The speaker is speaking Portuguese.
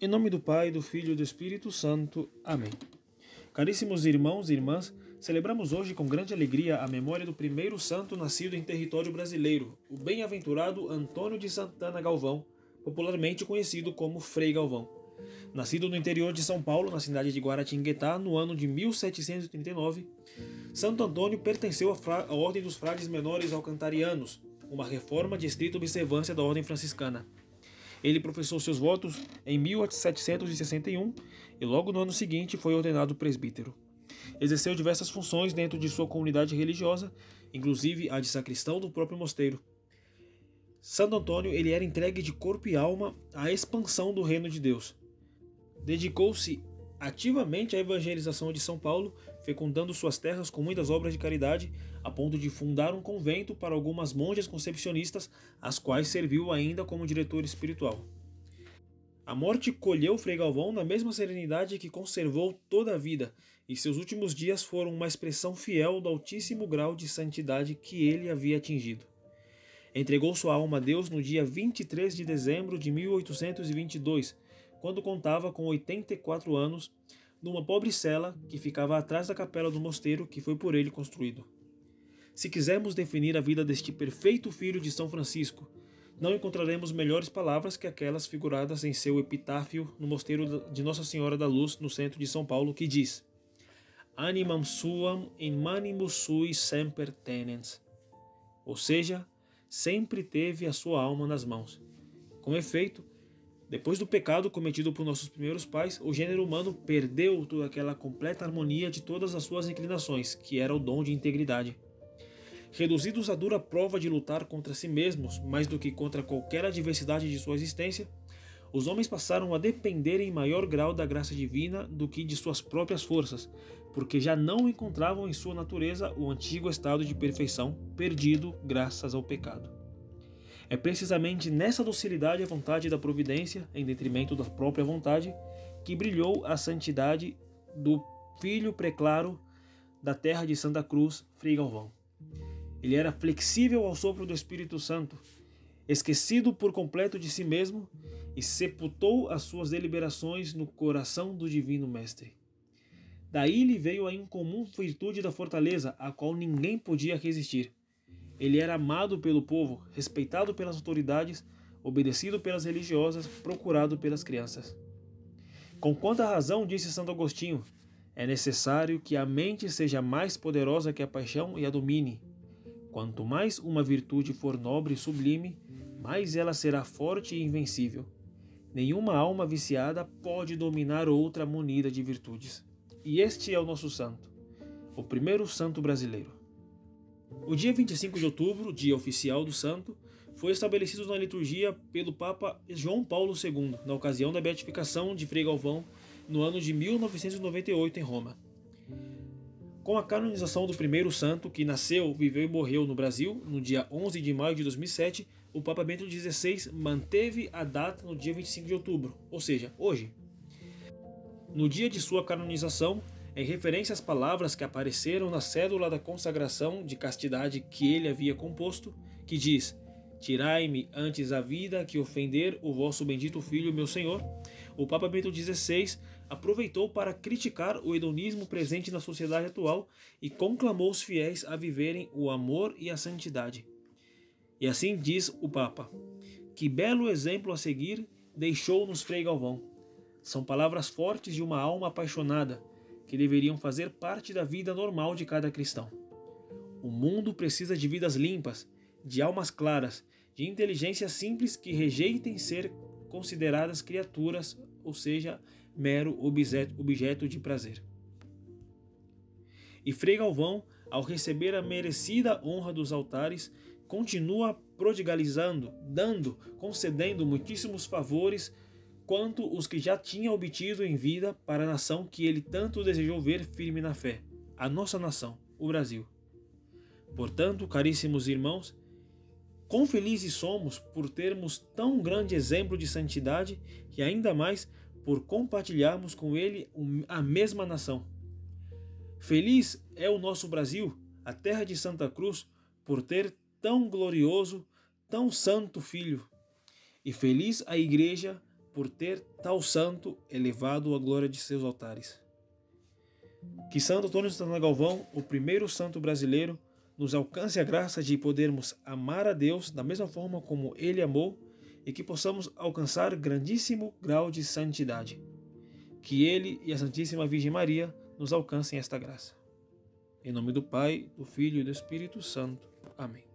Em nome do Pai, do Filho e do Espírito Santo. Amém. Caríssimos irmãos e irmãs, celebramos hoje com grande alegria a memória do primeiro santo nascido em território brasileiro, o bem-aventurado Antônio de Santana Galvão, popularmente conhecido como Frei Galvão. Nascido no interior de São Paulo, na cidade de Guaratinguetá, no ano de 1739, Santo Antônio pertenceu à Ordem dos Frades Menores Alcantarianos, uma reforma de estrita observância da Ordem Franciscana. Ele professou seus votos em 1761 e logo no ano seguinte foi ordenado presbítero. Exerceu diversas funções dentro de sua comunidade religiosa, inclusive a de sacristão do próprio mosteiro. Santo Antônio ele era entregue de corpo e alma à expansão do reino de Deus. Dedicou-se ativamente à evangelização de São Paulo, fecundando suas terras com muitas obras de caridade, a ponto de fundar um convento para algumas monjas concepcionistas, as quais serviu ainda como diretor espiritual. A morte colheu Frei Galvão na mesma serenidade que conservou toda a vida, e seus últimos dias foram uma expressão fiel do altíssimo grau de santidade que ele havia atingido. Entregou sua alma a Deus no dia 23 de dezembro de 1822, quando contava com 84 anos, numa pobre cela que ficava atrás da capela do mosteiro que foi por ele construído. Se quisermos definir a vida deste perfeito filho de São Francisco, não encontraremos melhores palavras que aquelas figuradas em seu epitáfio no mosteiro de Nossa Senhora da Luz, no centro de São Paulo, que diz: Animam suam in manimus sui semper tenens. Ou seja, sempre teve a sua alma nas mãos. Com efeito, depois do pecado cometido por nossos primeiros pais, o gênero humano perdeu toda aquela completa harmonia de todas as suas inclinações, que era o dom de integridade. Reduzidos à dura prova de lutar contra si mesmos mais do que contra qualquer adversidade de sua existência, os homens passaram a depender em maior grau da graça divina do que de suas próprias forças, porque já não encontravam em sua natureza o antigo estado de perfeição perdido graças ao pecado. É precisamente nessa docilidade à vontade da providência, em detrimento da própria vontade, que brilhou a santidade do filho preclaro da terra de Santa Cruz, Frei Galvão. Ele era flexível ao sopro do Espírito Santo, esquecido por completo de si mesmo e sepultou as suas deliberações no coração do Divino Mestre. Daí lhe veio a incomum virtude da fortaleza, a qual ninguém podia resistir ele era amado pelo povo, respeitado pelas autoridades, obedecido pelas religiosas, procurado pelas crianças. Com quanta razão, disse Santo Agostinho, é necessário que a mente seja mais poderosa que a paixão e a domine. Quanto mais uma virtude for nobre e sublime, mais ela será forte e invencível. Nenhuma alma viciada pode dominar outra munida de virtudes. E este é o nosso santo, o primeiro santo brasileiro. O dia 25 de outubro, dia oficial do santo, foi estabelecido na liturgia pelo Papa João Paulo II, na ocasião da beatificação de Frei Galvão, no ano de 1998 em Roma. Com a canonização do primeiro santo, que nasceu, viveu e morreu no Brasil, no dia 11 de maio de 2007, o Papa Bento XVI manteve a data no dia 25 de outubro, ou seja, hoje. No dia de sua canonização, em referência às palavras que apareceram na cédula da consagração de castidade que ele havia composto, que diz: Tirai-me antes a vida que ofender o vosso bendito Filho, meu Senhor. O Papa Bento XVI aproveitou para criticar o hedonismo presente na sociedade atual e conclamou os fiéis a viverem o amor e a santidade. E assim diz o Papa: Que belo exemplo a seguir deixou-nos Frei Galvão. São palavras fortes de uma alma apaixonada que deveriam fazer parte da vida normal de cada cristão. O mundo precisa de vidas limpas, de almas claras, de inteligências simples que rejeitem ser consideradas criaturas, ou seja, mero objeto, de prazer. E Frei Galvão, ao receber a merecida honra dos altares, continua prodigalizando, dando, concedendo muitíssimos favores quanto os que já tinha obtido em vida para a nação que ele tanto desejou ver firme na fé, a nossa nação, o Brasil. Portanto, caríssimos irmãos, quão felizes somos por termos tão grande exemplo de santidade e ainda mais por compartilharmos com ele a mesma nação. Feliz é o nosso Brasil, a terra de Santa Cruz, por ter tão glorioso, tão santo filho. E feliz a igreja por ter tal santo elevado a glória de seus altares. Que Santo Antônio Santana Galvão, o primeiro santo brasileiro, nos alcance a graça de podermos amar a Deus da mesma forma como ele amou e que possamos alcançar grandíssimo grau de santidade. Que ele e a Santíssima Virgem Maria nos alcancem esta graça. Em nome do Pai, do Filho e do Espírito Santo. Amém.